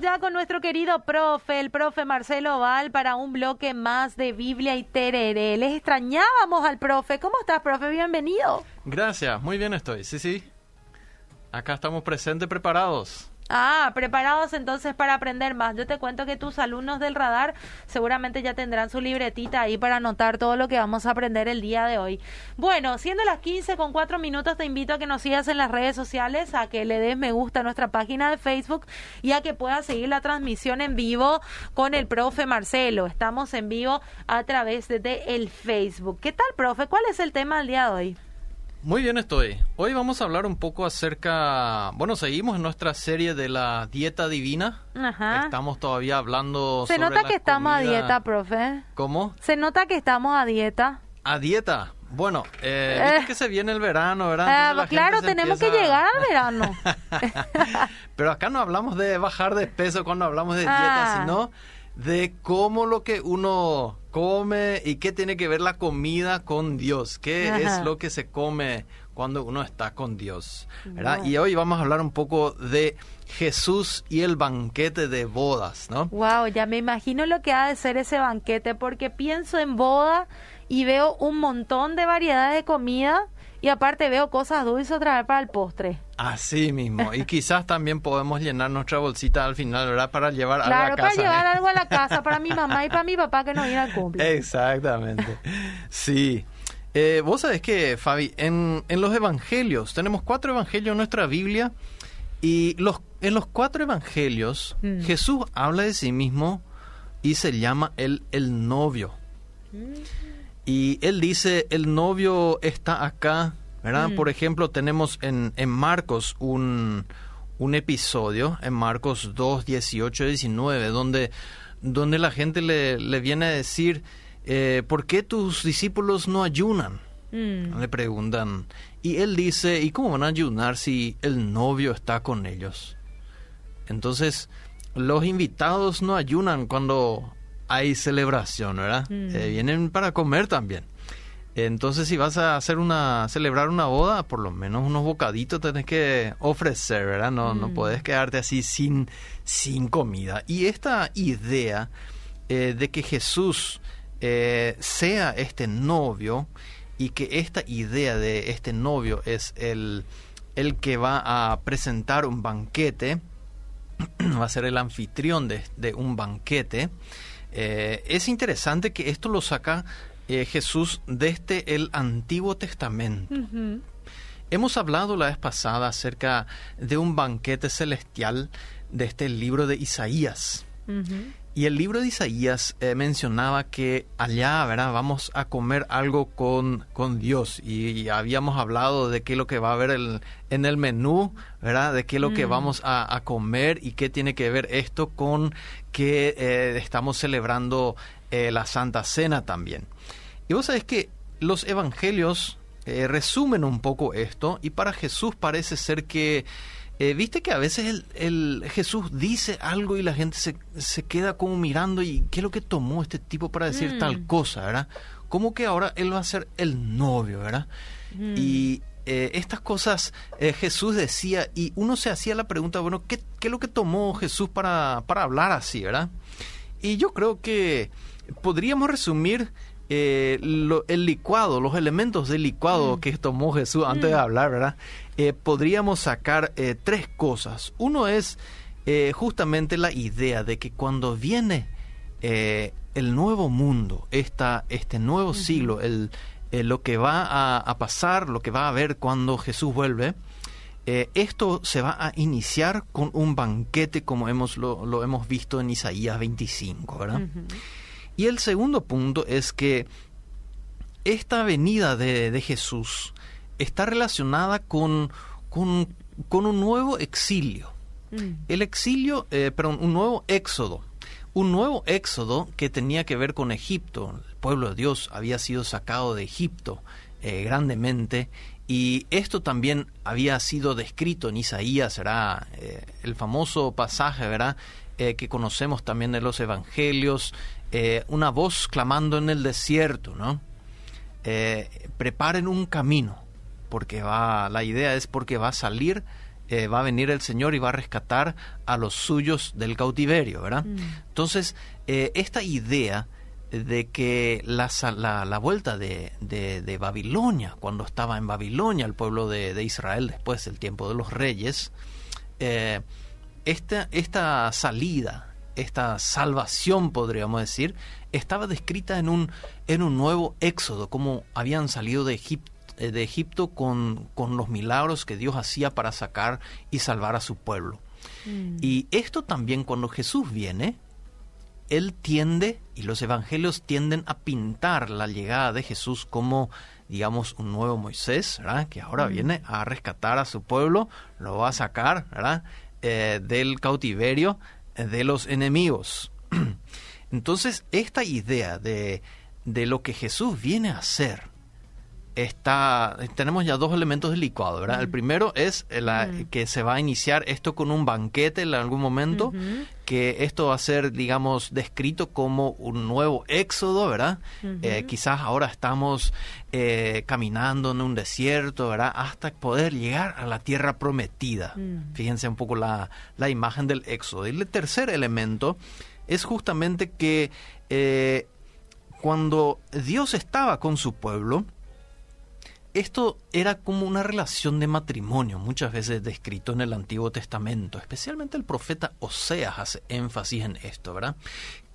Ya con nuestro querido profe, el profe Marcelo Val, para un bloque más de Biblia y Tereré. Les extrañábamos al profe. ¿Cómo estás, profe? Bienvenido. Gracias, muy bien estoy. Sí, sí. Acá estamos presentes, preparados. Ah, preparados entonces para aprender más. Yo te cuento que tus alumnos del radar seguramente ya tendrán su libretita ahí para anotar todo lo que vamos a aprender el día de hoy. Bueno, siendo las 15 con 4 minutos, te invito a que nos sigas en las redes sociales, a que le des me gusta a nuestra página de Facebook y a que puedas seguir la transmisión en vivo con el profe Marcelo. Estamos en vivo a través de, el Facebook. ¿Qué tal, profe? ¿Cuál es el tema del día de hoy? Muy bien estoy. Hoy vamos a hablar un poco acerca, bueno, seguimos en nuestra serie de la dieta divina. Ajá. Estamos todavía hablando Se nota que estamos a dieta, profe. ¿Cómo? Se nota que estamos a dieta. A dieta. Bueno, eh, eh. que se viene el verano, ¿verdad? Ah, claro, tenemos que llegar al verano. Pero acá no hablamos de bajar de peso cuando hablamos de dieta, ah. sino de cómo lo que uno come y qué tiene que ver la comida con Dios, qué es lo que se come cuando uno está con Dios. ¿verdad? Y hoy vamos a hablar un poco de Jesús y el banquete de bodas, ¿no? Wow, ya me imagino lo que ha de ser ese banquete, porque pienso en boda y veo un montón de variedades de comida y aparte veo cosas dulces otra vez para el postre. Así mismo. Y quizás también podemos llenar nuestra bolsita al final, ¿verdad? Para llevar algo a la casa. Claro, para llevar algo a la casa para mi mamá y para mi papá que no viene al cumple. Exactamente. Sí. Eh, Vos sabés que, Fabi, en, en, los evangelios, tenemos cuatro evangelios en nuestra Biblia y los, en los cuatro evangelios mm. Jesús habla de sí mismo y se llama el, el novio. Mm. Y él dice, el novio está acá, ¿verdad? Mm. Por ejemplo, tenemos en, en Marcos un, un, episodio, en Marcos 2, 18, 19, donde, donde la gente le, le viene a decir, eh, ¿por qué tus discípulos no ayunan? Mm. Le preguntan. Y él dice, ¿y cómo van a ayunar si el novio está con ellos? Entonces, los invitados no ayunan cuando hay celebración, ¿verdad? Mm. Eh, vienen para comer también. Entonces, si vas a hacer una, celebrar una boda, por lo menos unos bocaditos tenés que ofrecer, ¿verdad? No, no mm. puedes quedarte así sin, sin comida. Y esta idea eh, de que Jesús eh, sea este novio y que esta idea de este novio es el, el que va a presentar un banquete, va a ser el anfitrión de, de un banquete, eh, es interesante que esto lo saca eh, Jesús desde el Antiguo Testamento. Hemos hablado la vez pasada acerca de un banquete celestial de este libro de Isaías. Y el libro de Isaías eh, mencionaba que allá, ¿verdad? Vamos a comer algo con, con Dios. Y, habíamos hablado de qué es lo que va a haber en el menú, ¿verdad? De qué es lo que mm. vamos a, comer y qué tiene que ver esto con que eh, estamos celebrando eh, la Santa Cena también. Y vos sabés que los evangelios resumen un poco esto y para Jesús parece ser que eh, Viste que a veces el, Jesús dice algo y la gente se, se, queda como mirando y qué es lo que tomó este tipo para decir mm. tal cosa, ¿verdad? Como que ahora él va a ser el novio, ¿verdad? Mm. Y eh, estas cosas eh, Jesús decía y uno se hacía la pregunta, bueno, ¿qué, ¿qué, es lo que tomó Jesús para, para hablar así, ¿verdad? Y yo creo que podríamos resumir eh, el licuado, los elementos del licuado mm. que tomó Jesús antes de mm. hablar, ¿verdad? Eh, podríamos sacar eh, tres cosas. Uno es justamente la idea de que cuando viene el nuevo mundo, esta, este nuevo siglo, el, lo que va a, pasar, lo que va a haber cuando Jesús vuelve, esto se va a iniciar con un banquete como hemos, lo, hemos visto en Isaías 25, ¿verdad? Y el segundo punto es que esta venida de, Jesús está relacionada con, con, un nuevo exilio. Mm. El exilio, eh, perdón, un nuevo éxodo. Un nuevo éxodo que tenía que ver con Egipto. El pueblo de Dios había sido sacado de Egipto eh, grandemente y esto también había sido descrito en Isaías, será eh, el famoso pasaje, ¿verdad? que conocemos también de los evangelios, eh, una voz clamando en el desierto, ¿no? Eh, preparen un camino, porque va, la idea es porque va a salir eh, va a venir el Señor y va a rescatar a los suyos del cautiverio, ¿verdad? Mm. Entonces, eh, esta idea de que la, la, la vuelta de, de- de Babilonia, cuando estaba en Babilonia el pueblo de, de Israel después del tiempo de los reyes, eh, esta, esta salida, esta salvación, podríamos decir, estaba descrita en un, en un nuevo éxodo, como habían salido de Egipto de Egipto con, con los milagros que Dios hacía para sacar y salvar a su pueblo. Mm. Y esto también cuando Jesús viene, Él tiende, y los evangelios tienden a pintar la llegada de Jesús como, digamos, un nuevo Moisés, ¿verdad? Que ahora Mm. viene a rescatar a su pueblo, lo va a sacar, ¿verdad? Eh, del cautiverio eh, de los enemigos. Entonces, esta idea de, de lo que Jesús viene a hacer, está tenemos ya dos elementos del licuado, ¿verdad? El primero es la, Mm. que se va a iniciar esto con un banquete en algún momento, que esto va a ser, digamos, descrito como un nuevo éxodo, ¿verdad? Eh, quizás ahora estamos eh, caminando en un desierto, ¿verdad? Hasta poder llegar a la tierra prometida. Mm. Fíjense un poco la, la imagen del éxodo. Y el tercer elemento es justamente que eh, cuando Dios estaba con su pueblo, esto era como una relación de matrimonio, muchas veces descrito en el Antiguo Testamento. Especialmente el profeta Oseas hace énfasis en esto, ¿verdad?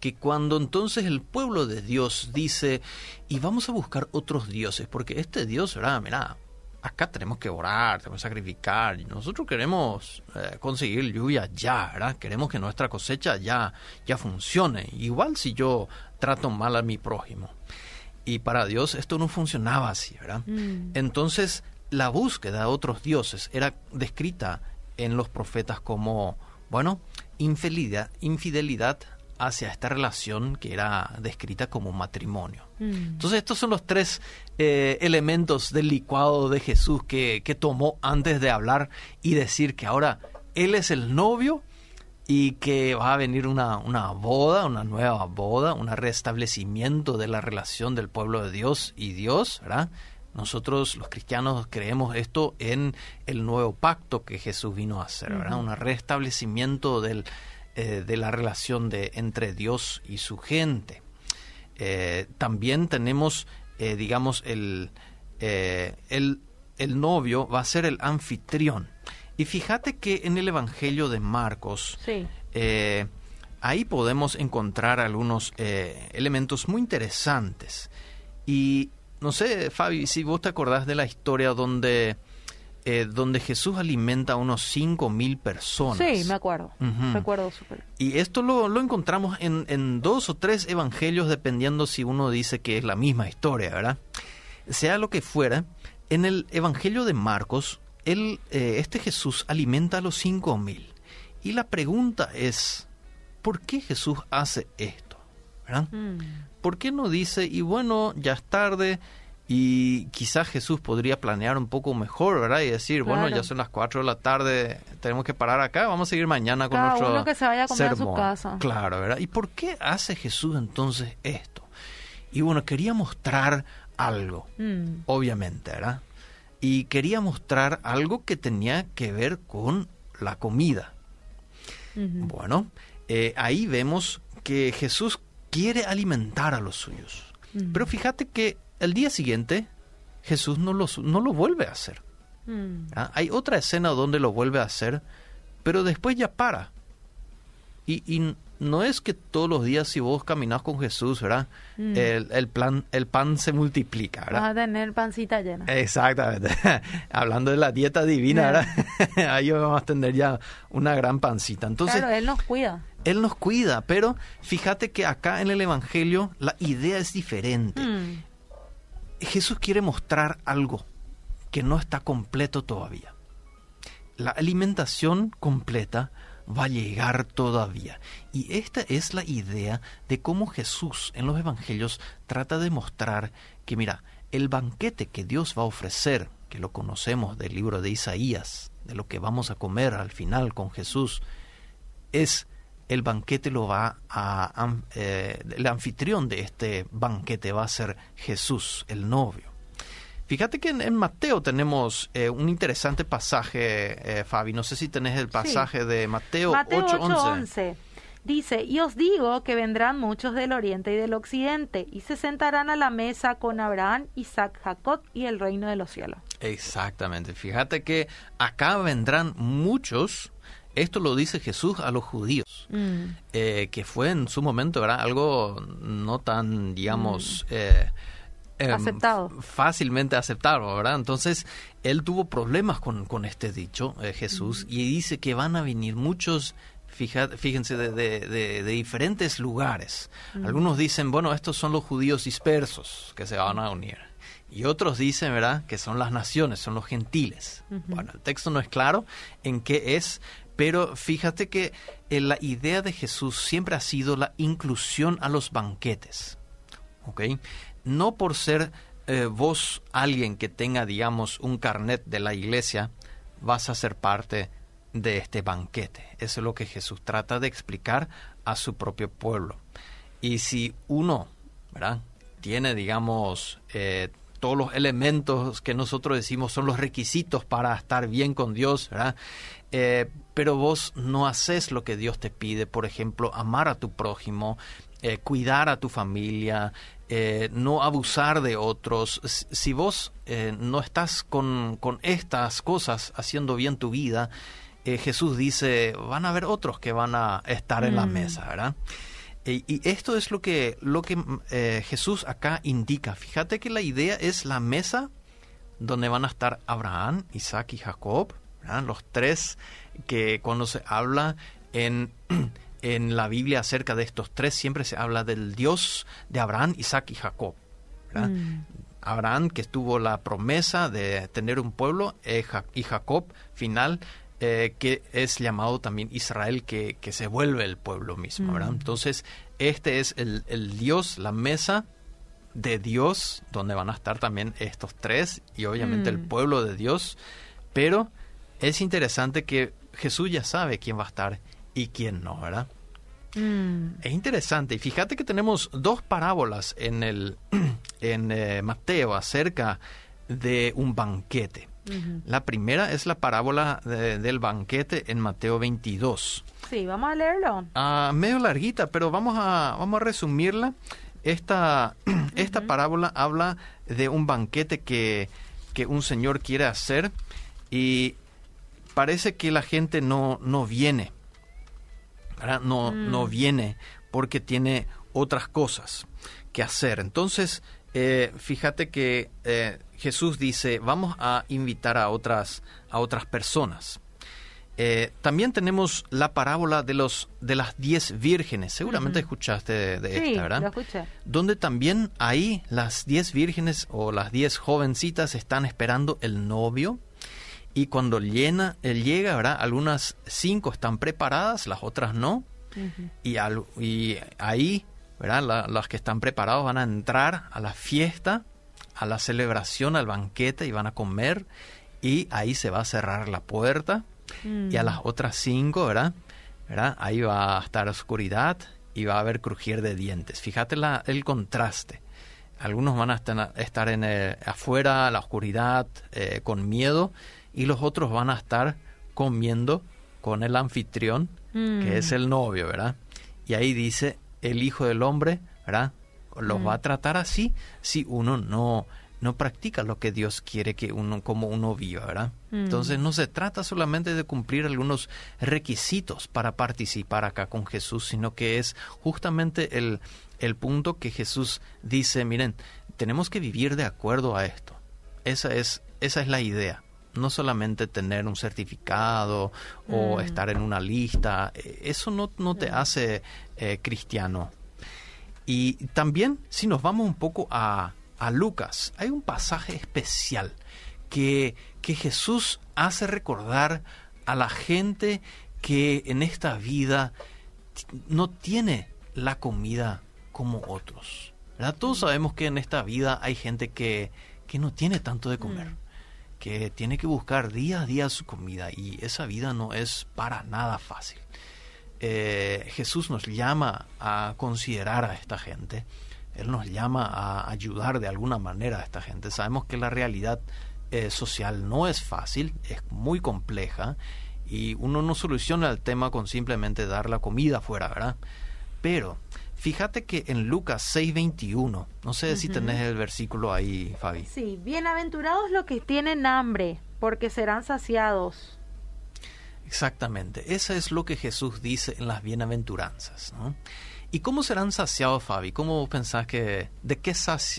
Que cuando entonces el pueblo de Dios dice, y vamos a buscar otros dioses, porque este Dios, ¿verdad? Mira, acá tenemos que orar, tenemos que sacrificar, y nosotros queremos eh, conseguir lluvia ya, ¿verdad? Queremos que nuestra cosecha ya, ya funcione. Igual si yo trato mal a mi prójimo. Y para Dios esto no funcionaba así, ¿verdad? Mm. Entonces, la búsqueda de otros dioses era descrita en los profetas como, bueno, infidelidad, infidelidad hacia esta relación que era descrita como matrimonio. Mm. Entonces, estos son los tres eh, elementos del licuado de Jesús que, que tomó antes de hablar y decir que ahora Él es el novio y que va a venir una, una boda, una nueva boda, un restablecimiento de la relación del pueblo de Dios y Dios, ¿verdad? Nosotros los cristianos creemos esto en el nuevo pacto que Jesús vino a hacer, ¿verdad? Un restablecimiento del, eh, de la relación de, entre Dios y su gente. Eh, también tenemos, eh, digamos, el, el, el novio va a ser el anfitrión. Y fíjate que en el Evangelio de Marcos, Sí. eh, ahí podemos encontrar algunos eh, elementos muy interesantes. Y no sé, Fabi, si vos te acordás de la historia donde, eh, donde Jesús alimenta a unos cinco mil personas. Sí, me acuerdo. Recuerdo súper. Y esto lo, lo encontramos en, en dos o tres evangelios, dependiendo si uno dice que es la misma historia, ¿verdad? Sea lo que fuera, en el evangelio de Marcos, él, eh, este Jesús alimenta a los cinco mil. Y la pregunta es, ¿por qué Jesús hace esto? ¿Verdad? Mm. ¿Por qué no dice, y bueno, ya es tarde, y quizás Jesús podría planear un poco mejor, ¿verdad? Y decir, bueno, ya son las 4 de la tarde, tenemos que parar acá, vamos a seguir mañana con Cada nuestro uno que se vaya a comer a su sermón. casa. Claro, ¿verdad? ¿Y por qué hace Jesús entonces esto? Y bueno, quería mostrar algo, Mm. obviamente, ¿verdad? Y quería mostrar algo que tenía que ver con la comida. Bueno, eh, ahí vemos que Jesús quiere alimentar a los suyos. Pero fíjate que el día siguiente Jesús no lo, no lo vuelve a hacer. Mm. ¿ah? Hay otra escena donde lo vuelve a hacer, pero después ya para. Y, no es que todos los días si vos caminás con Jesús, ¿verdad? Mm. El, el plan, el pan se multiplica, ¿verdad? Vas a tener pancita llena. Exactamente. Hablando de la dieta divina. ¿verdad? Ahí vamos a tener ya una gran pancita. Entonces, claro, él nos cuida. él nos cuida, pero fíjate que acá en el Evangelio la idea es diferente. Mm. Jesús quiere mostrar algo que no está completo todavía. La alimentación completa va a llegar todavía. Y esta es la idea de cómo Jesús en los Evangelios trata de mostrar que, mira, el banquete que Dios va a ofrecer, que lo conocemos del libro de Isaías, de lo que vamos a comer al final con Jesús, es el banquete lo va a eh, el anfitrión de este banquete va a ser Jesús, el novio. Fíjate que en, Mateo tenemos eh, un interesante pasaje, eh, Fabi. No sé si tenés el pasaje de Mateo, Mateo 8:11. Dice, y os digo que vendrán muchos del oriente y del occidente, y se sentarán a la mesa con Abraham, Isaac, Jacob y el reino de los cielos. Exactamente. Fíjate que acá vendrán muchos esto lo dice Jesús a los judíos, mm. eh, que fue en su momento ¿verdad? algo no tan, digamos, mm. eh, em, aceptado. fácilmente aceptado, ¿verdad? Entonces, él tuvo problemas con, con este dicho, eh, Jesús, y dice que van a venir muchos fíjense, de, de, diferentes lugares. Algunos dicen, bueno, estos son los judíos dispersos que se van a unir. Y otros dicen, ¿verdad?, que son las naciones, son los gentiles. Bueno, el texto no es claro en qué es, pero fíjate que eh, la idea de Jesús siempre ha sido la inclusión a los banquetes. ¿Ok? No por ser eh, vos alguien que tenga, digamos, un carnet de la iglesia, vas a ser parte de este banquete. Eso es lo que Jesús trata de explicar a su propio pueblo. Y si uno, ¿verdad? Tiene, digamos, eh, todos los elementos que nosotros decimos son los requisitos para estar bien con Dios, ¿verdad? Eh, pero vos no haces lo que Dios te pide, por ejemplo, amar a tu prójimo, cuidar a tu familia, eh, no abusar de otros. Si vos no estás con, con, estas cosas haciendo bien tu vida, Jesús dice, van a haber otros que van a estar en la mm. mesa, ¿verdad? Y, esto es lo que, lo que Jesús acá indica. Fíjate que la idea es la mesa donde van a estar Abraham, Isaac y Jacob, los tres que cuando se habla en, en la Biblia acerca de estos tres, siempre se habla del Dios de Abraham, Isaac y Jacob. Mm. Abraham que tuvo la promesa de tener un pueblo eh, y Jacob final eh, que es llamado también Israel que, que se vuelve el pueblo mismo. Mm. Entonces este es el, el Dios, la mesa de Dios donde van a estar también estos tres y obviamente el mm. pueblo de Dios, pero es interesante que Jesús ya sabe quién va a estar y quién no, ¿verdad? Mm. Es interesante. Y fíjate que tenemos dos parábolas en, el, en eh, Mateo acerca de un banquete. La primera es la parábola del banquete en Mateo 22. Sí, vamos a leerlo. Ah, medio larguita, pero vamos a, vamos a resumirla. Esta, esta parábola habla de un banquete que, que un señor quiere hacer y parece que la gente no, no viene, No, no mm. viene porque tiene otras cosas que hacer. Entonces, eh, fíjate que eh, Jesús dice, vamos a invitar a otras, a otras personas. Eh, también tenemos la parábola de los de las diez vírgenes. Seguramente escuchaste de, esta, ¿verdad? Lo escuché. Donde también ahí las diez vírgenes o las diez jovencitas están esperando el novio y cuando llena, él llega, ¿verdad? Algunas cinco están preparadas, las otras no. y, y, ahí, ¿verdad? las que están preparadas van a entrar a la fiesta, a la celebración, al banquete y van a comer. Y ahí se va a cerrar la puerta. Y a las mm. otras cinco, ¿verdad? ¿verdad? Ahí va a estar oscuridad y va a haber crujir de dientes. Fíjate la, el contraste. Algunos van a estar, en afuera, la oscuridad, eh, con miedo, y los otros van a estar comiendo con el anfitrión, que es mm. el novio, ¿verdad? Y ahí dice, el Hijo del Hombre, ¿verdad? Los va a mm. tratar así si uno no, no practica lo que Dios quiere que uno, como uno viva, ¿verdad? Mm. Entonces no se trata solamente de cumplir algunos requisitos para participar acá con Jesús, sino que es justamente el, el punto que Jesús dice, miren, tenemos que vivir de acuerdo a esto. Esa es, esa es la idea no solamente tener un certificado o mm. estar en una lista, eh, eso no, no te hace eh, cristiano. Y también si nos vamos un poco a, a Lucas, hay un pasaje especial que, que Jesús hace recordar a la gente que en esta vida no tiene la comida como otros. Todos mm. sabemos que en esta vida hay gente que, que no tiene tanto de comer. Mm que tiene que buscar día a día su comida y esa vida no es para nada fácil. Eh, Jesús nos llama a considerar a esta gente, Él nos llama a ayudar de alguna manera a esta gente. Sabemos que la realidad eh, social no es fácil, es muy compleja y uno no soluciona el tema con simplemente dar la comida fuera, ¿verdad? Pero fíjate que en Lucas 6:21, no sé si tenés el versículo ahí, Fabi. Sí, bienaventurados los que tienen hambre, porque serán saciados. Exactamente, eso es lo que Jesús dice en las bienaventuranzas. ¿no? ¿Y cómo serán saciados, Fabi? ¿Cómo pensás que, de qué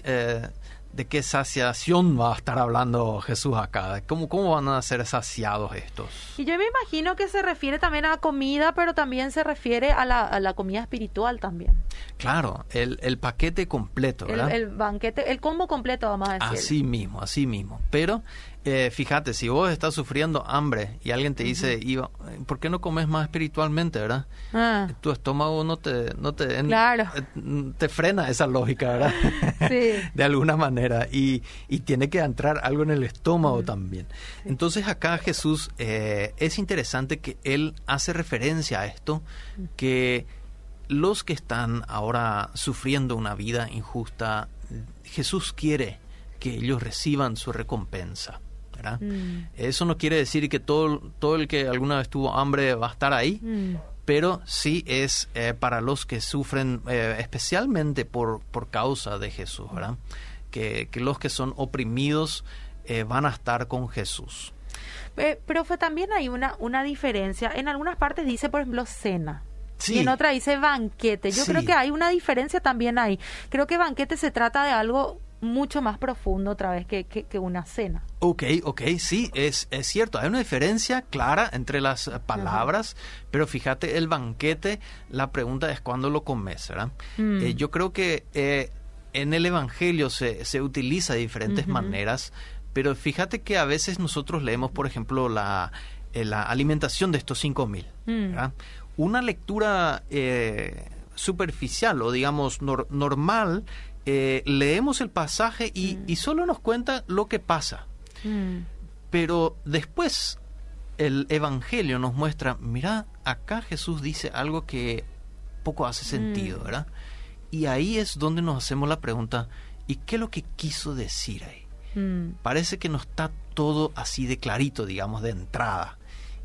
eh, ¿De qué saciación va a estar hablando Jesús acá? ¿Cómo, ¿Cómo van a ser saciados estos? Y yo me imagino que se refiere también a comida, pero también se refiere a la, a la comida espiritual también. Claro, el, el paquete completo, ¿verdad? El, el, banquete, el combo completo, vamos a decir. Así mismo, así mismo. Pero eh, fíjate, si vos estás sufriendo hambre y alguien te dice, Iba, ¿por qué no comes más espiritualmente, verdad? Ah. Tu estómago no te, no te, claro. Eh, te frena esa lógica, ¿verdad? Sí. de alguna manera. Y, y, tiene que entrar algo en el estómago también. Entonces acá Jesús, eh, es interesante que él hace referencia a esto, que los que están ahora sufriendo una vida injusta, Jesús quiere que ellos reciban su recompensa. Mm. Eso no quiere decir que todo, todo el que alguna vez tuvo hambre va a estar ahí, mm. pero sí es eh, para los que sufren eh, especialmente por, por causa de Jesús, ¿verdad? Que, que los que son oprimidos eh, van a estar con Jesús. pero también hay una, una diferencia. En algunas partes dice, por ejemplo, cena. Y en otra dice banquete. Yo creo que hay una diferencia también ahí. Creo que banquete se trata de algo mucho más profundo otra vez que, que, una cena. Ok, ok, sí, es, es cierto. Hay una diferencia clara entre las palabras, pero fíjate, el banquete, la pregunta es cuándo lo comes, ¿verdad? Mm. Eh, yo creo que eh, en el Evangelio se, se utiliza de diferentes maneras, pero fíjate que a veces nosotros leemos, por ejemplo, la, eh, la alimentación de estos cinco mil, mm. Una lectura superficial o digamos normal eh, leemos el pasaje y, mm. y, solo nos cuenta lo que pasa. Mm. Pero después el Evangelio nos muestra, mira, acá Jesús dice algo que poco hace sentido, mm. ¿verdad? Y ahí es donde nos hacemos la pregunta, ¿y qué es lo que quiso decir ahí? Parece que no está todo así de clarito, digamos, de entrada.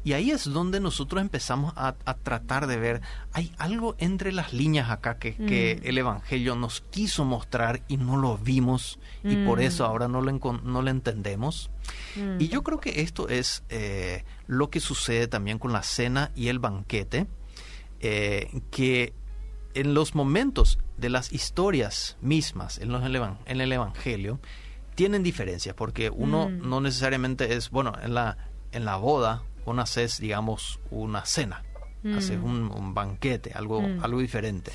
Y ahí es donde nosotros empezamos a, tratar de ver, hay algo entre las líneas acá que, mm. el Evangelio nos quiso mostrar y no lo vimos y por eso mm. ahora no lo, no lo entendemos. Mm. Y yo creo que esto es eh, lo que sucede también con la cena y el banquete, eh, que en los momentos de las historias mismas en, los, en el Evangelio, tienen diferencias, porque uno no necesariamente es, bueno, en la, en la boda una haces, digamos, una cena, haces mm. un, banquete, algo, mm. algo diferente.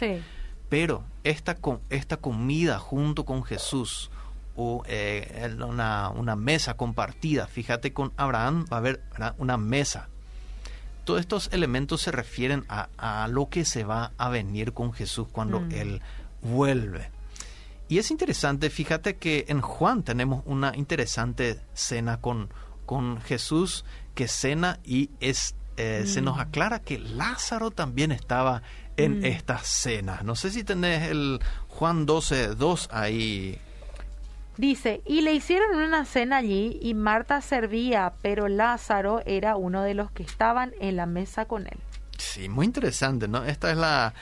Pero esta, esta comida junto con Jesús, o eh, una, una, mesa compartida, fíjate con Abraham va a haber una mesa. Todos estos elementos se refieren a, a, lo que se va a venir con Jesús cuando mm. Él vuelve. Y es interesante, fíjate que en Juan tenemos una interesante cena con, con Jesús que cena y es, eh, se nos mm. aclara que Lázaro también estaba en mm. esta cena. No sé si tenés el Juan 12, 2 ahí. Dice, y le hicieron una cena allí y Marta servía, pero Lázaro era uno de los que estaban en la mesa con él. Sí, muy interesante, ¿no? Esta es la,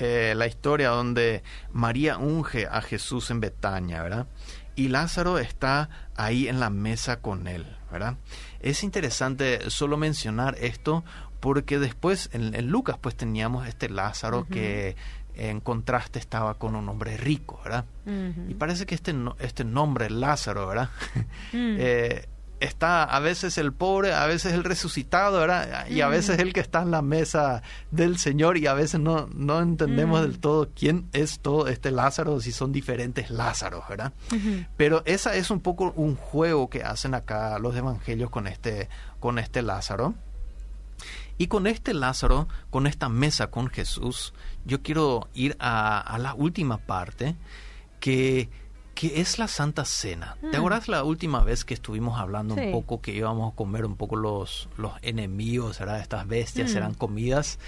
eh, la historia donde María unge a Jesús en Betania, ¿verdad? Y Lázaro está ahí en la mesa con él, ¿verdad? Es interesante solo mencionar esto porque después en, Lucas pues teníamos este Lázaro que en contraste estaba con un hombre rico, ¿verdad? Y parece que este, este nombre, Lázaro, ¿verdad? Mm. eh, está a veces el pobre, a veces el resucitado, ¿verdad? Y a veces el que está en la mesa del Señor y a veces no, no entendemos del todo quién es todo este Lázaro, si son diferentes Lázaros, ¿verdad? Pero esa es un poco un juego que hacen acá los evangelios con este, con este Lázaro. Y con este Lázaro, con esta mesa con Jesús, yo quiero ir a, a la última parte que que es la Santa Cena. ¿Te mm. acuerdas la última vez que estuvimos hablando un poco que íbamos a comer un poco los, los enemigos, ¿verdad? Estas bestias mm. eran comidas.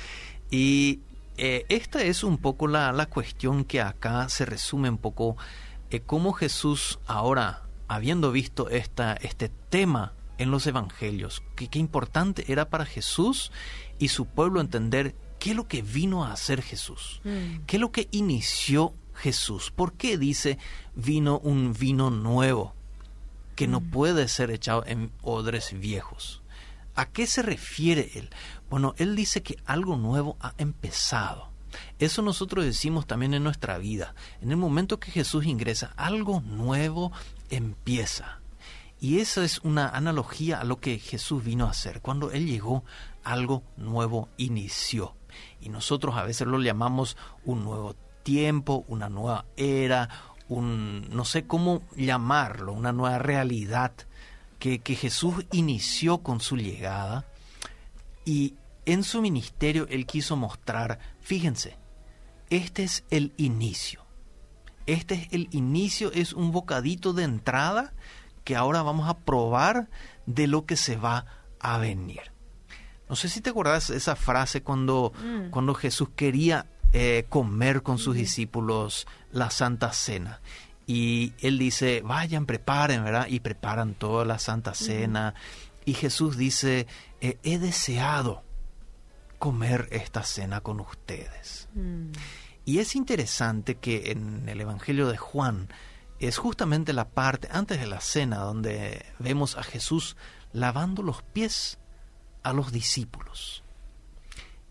Y eh, esta es un poco la, la, cuestión que acá se resume un poco eh, cómo Jesús ahora, habiendo visto esta, este tema en los evangelios, qué importante era para Jesús y su pueblo entender qué es lo que vino a hacer Jesús, mm. qué es lo que inició Jesús, por qué dice vino un vino nuevo que no mm. puede ser echado en odres viejos. ¿A qué se refiere él? Bueno, él dice que algo nuevo ha empezado. Eso nosotros decimos también en nuestra vida. En el momento que Jesús ingresa, algo nuevo empieza. Y esa es una analogía a lo que Jesús vino a hacer. Cuando Él llegó, algo nuevo inició. Y nosotros a veces lo llamamos un nuevo tiempo, una nueva era, un no sé cómo llamarlo, una nueva realidad que, que Jesús inició con su llegada. Y en su ministerio Él quiso mostrar, fíjense, este es el inicio. Este es el inicio, es un bocadito de entrada que ahora vamos a probar de lo que se va a venir. No sé si te acuerdas esa frase cuando, mm. cuando Jesús quería eh, comer con sus discípulos la Santa Cena. Y él dice, vayan, preparen, ¿verdad? Y preparan toda la Santa Cena. Y Jesús dice, eh, he deseado comer esta cena con ustedes. Mm. Y es interesante que en el Evangelio de Juan, es justamente la parte antes de la cena donde vemos a Jesús lavando los pies a los discípulos.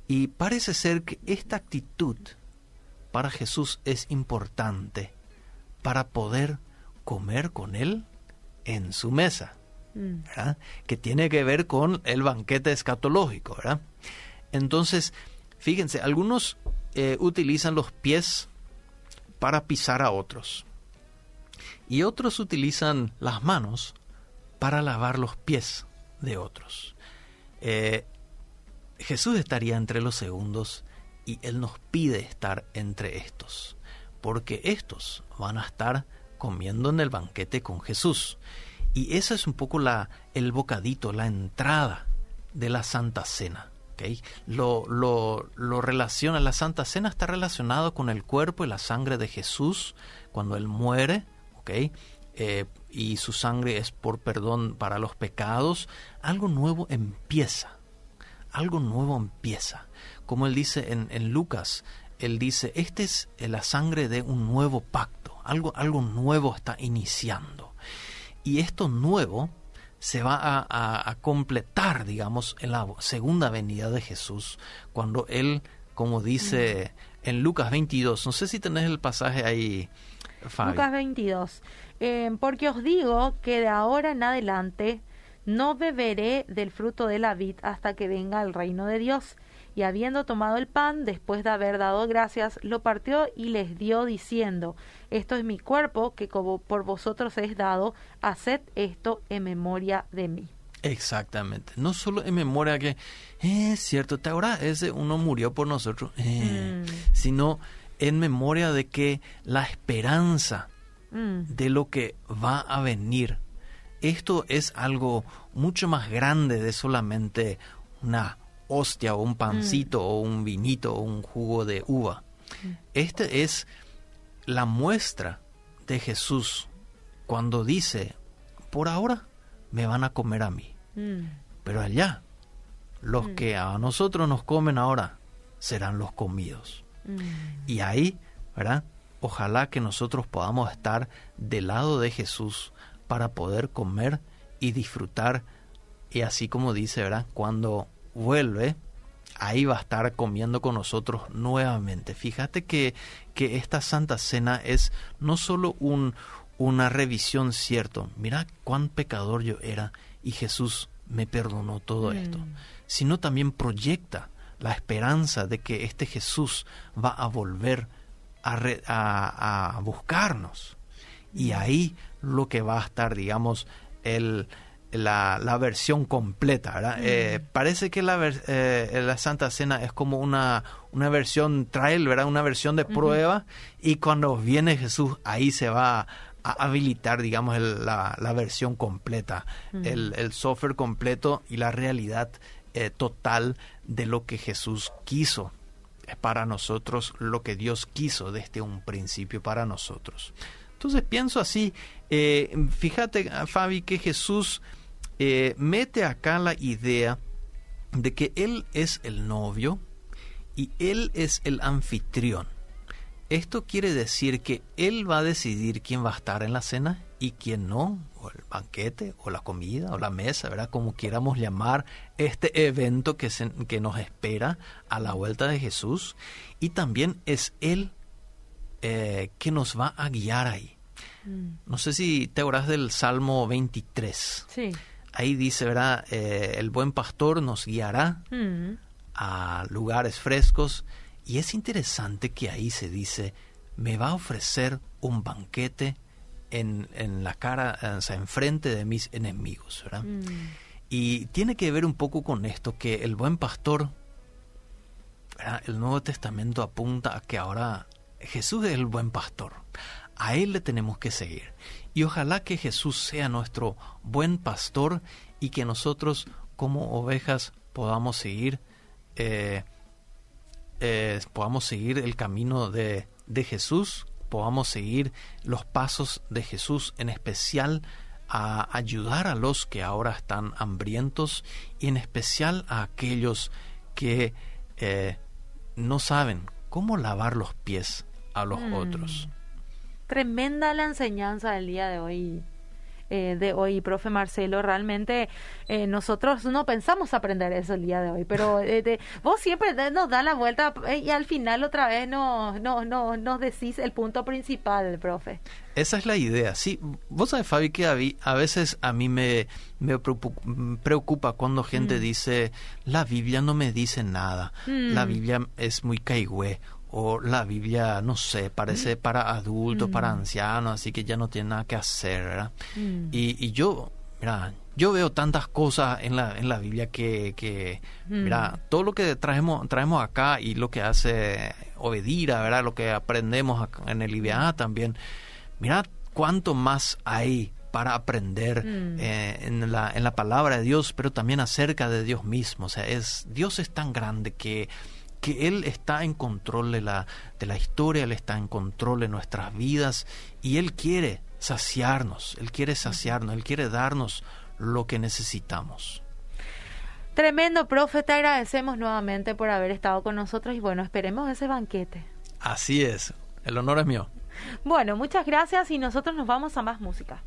Y parece ser que esta actitud para Jesús es importante para poder comer con Él en su mesa, mm. que tiene que ver con el banquete escatológico. ¿verdad? Entonces, fíjense, algunos eh, utilizan los pies para pisar a otros y otros utilizan las manos para lavar los pies de otros. Eh, Jesús estaría entre los segundos y Él nos pide estar entre estos, porque estos van a estar comiendo en el banquete con Jesús. Y ese es un poco la, el bocadito, la entrada de la Santa Cena. ¿okay? Lo, lo, lo relaciona, la Santa Cena está relacionado con el cuerpo y la sangre de Jesús cuando Él muere eh, y su sangre es por perdón para los pecados, algo nuevo empieza. Algo nuevo empieza. Como él dice en, en Lucas, él dice, esta es la sangre de un nuevo pacto. Algo, algo nuevo está iniciando. Y esto nuevo se va a, a, completar, digamos, en la segunda venida de Jesús, cuando Él, como dice en Lucas 22, no sé si tenés el pasaje ahí, Lucas 22. Eh, porque os digo que de ahora en adelante no beberé del fruto de la vid hasta que venga el reino de Dios. Y habiendo tomado el pan, después de haber dado gracias, lo partió y les dio diciendo, Esto es mi cuerpo que como por vosotros es dado, haced esto en memoria de mí. Exactamente, no solo en memoria que es cierto, te ahora ese uno murió por nosotros, eh, mm. sino en memoria de que la esperanza mm. de lo que va a venir, esto es algo mucho más grande de solamente una hostia o un pancito mm. o un vinito o un jugo de uva. Mm. Este es la muestra de Jesús cuando dice, por ahora me van a comer a mí, pero allá los que a nosotros nos comen ahora serán los comidos. Mm. Y ahí, ¿verdad? Ojalá que nosotros podamos estar del lado de Jesús para poder comer y disfrutar. Y así como dice, ¿verdad? Cuando vuelve, ahí va a estar comiendo con nosotros nuevamente. Fíjate que, que esta Santa Cena es no solo un, una revisión, cierto, mira cuán pecador yo era y Jesús me perdonó todo esto, mm. sino también proyecta la esperanza de que este Jesús va a volver a, buscarnos. Y ahí lo que va a estar, digamos, el, la, la versión completa. Mm. Eh, parece que la, eh, la Santa Cena es como una, una versión trail, ¿verdad? Una versión de prueba. Y cuando viene Jesús, ahí se va a habilitar, digamos, la, la, versión completa, el, el software completo y la realidad eh, total de lo que Jesús quiso es para nosotros lo que Dios quiso desde un principio para nosotros. Entonces pienso así, eh, fíjate Fabi que Jesús eh, mete acá la idea de que Él es el novio y Él es el anfitrión. Esto quiere decir que Él va a decidir quién va a estar en la cena y quién no, o el banquete, o la comida, o la mesa, ¿verdad? Como quieramos llamar este evento que, se, que nos espera a la vuelta de Jesús. Y también es Él eh, que nos va a guiar ahí. No sé si te acordás del Salmo 23. Sí. Ahí dice, ¿verdad? Eh, el buen pastor nos guiará mm. a lugares frescos y es interesante que ahí se dice, me va a ofrecer un banquete en, en la cara, o sea, enfrente de mis enemigos, ¿verdad? Mm. Y tiene que ver un poco con esto, que el buen pastor, ¿verdad? el Nuevo Testamento apunta a que ahora Jesús es el buen pastor. A Él le tenemos que seguir. Y ojalá que Jesús sea nuestro buen pastor y que nosotros como ovejas podamos seguir eh, eh, podamos seguir el camino de, de, Jesús, podamos seguir los pasos de Jesús, en especial a ayudar a los que ahora están hambrientos y en especial a aquellos que eh, no saben cómo lavar los pies a los mm. otros. Tremenda la enseñanza del día de hoy, eh, de hoy, profe Marcelo. Realmente eh, nosotros no pensamos aprender eso el día de hoy, pero eh, vos siempre nos da la vuelta y al final otra vez no, no, no, nos decís el punto principal, profe. Esa es la idea, sí. Vos sabés, Fabi, que a, veces a mí me, me preocupa cuando gente mm. dice, la Biblia no me dice nada, la mm. Biblia es muy caigüe o la Biblia, no sé, parece para adultos, para mm. ancianos, así que ya no tiene nada que hacer, ¿verdad? Mm. Y, y, yo, mira, yo veo tantas cosas en la, en la Biblia que, que mira, mm. todo lo que traemos, traemos acá y lo que hace Obedira, ¿verdad? Lo que aprendemos en el IBA también, mira cuánto más hay para aprender eh, en, la, en la palabra de Dios, pero también acerca de Dios mismo. O sea, es, Dios es tan grande que que Él está en control de la, de la historia, Él está en control de nuestras vidas y Él quiere saciarnos, Él quiere saciarnos, Él quiere darnos lo que necesitamos. Tremendo, profe, te agradecemos nuevamente por haber estado con nosotros y bueno, esperemos ese banquete. Así es, el honor es mío. Bueno, muchas gracias y nosotros nos vamos a más música.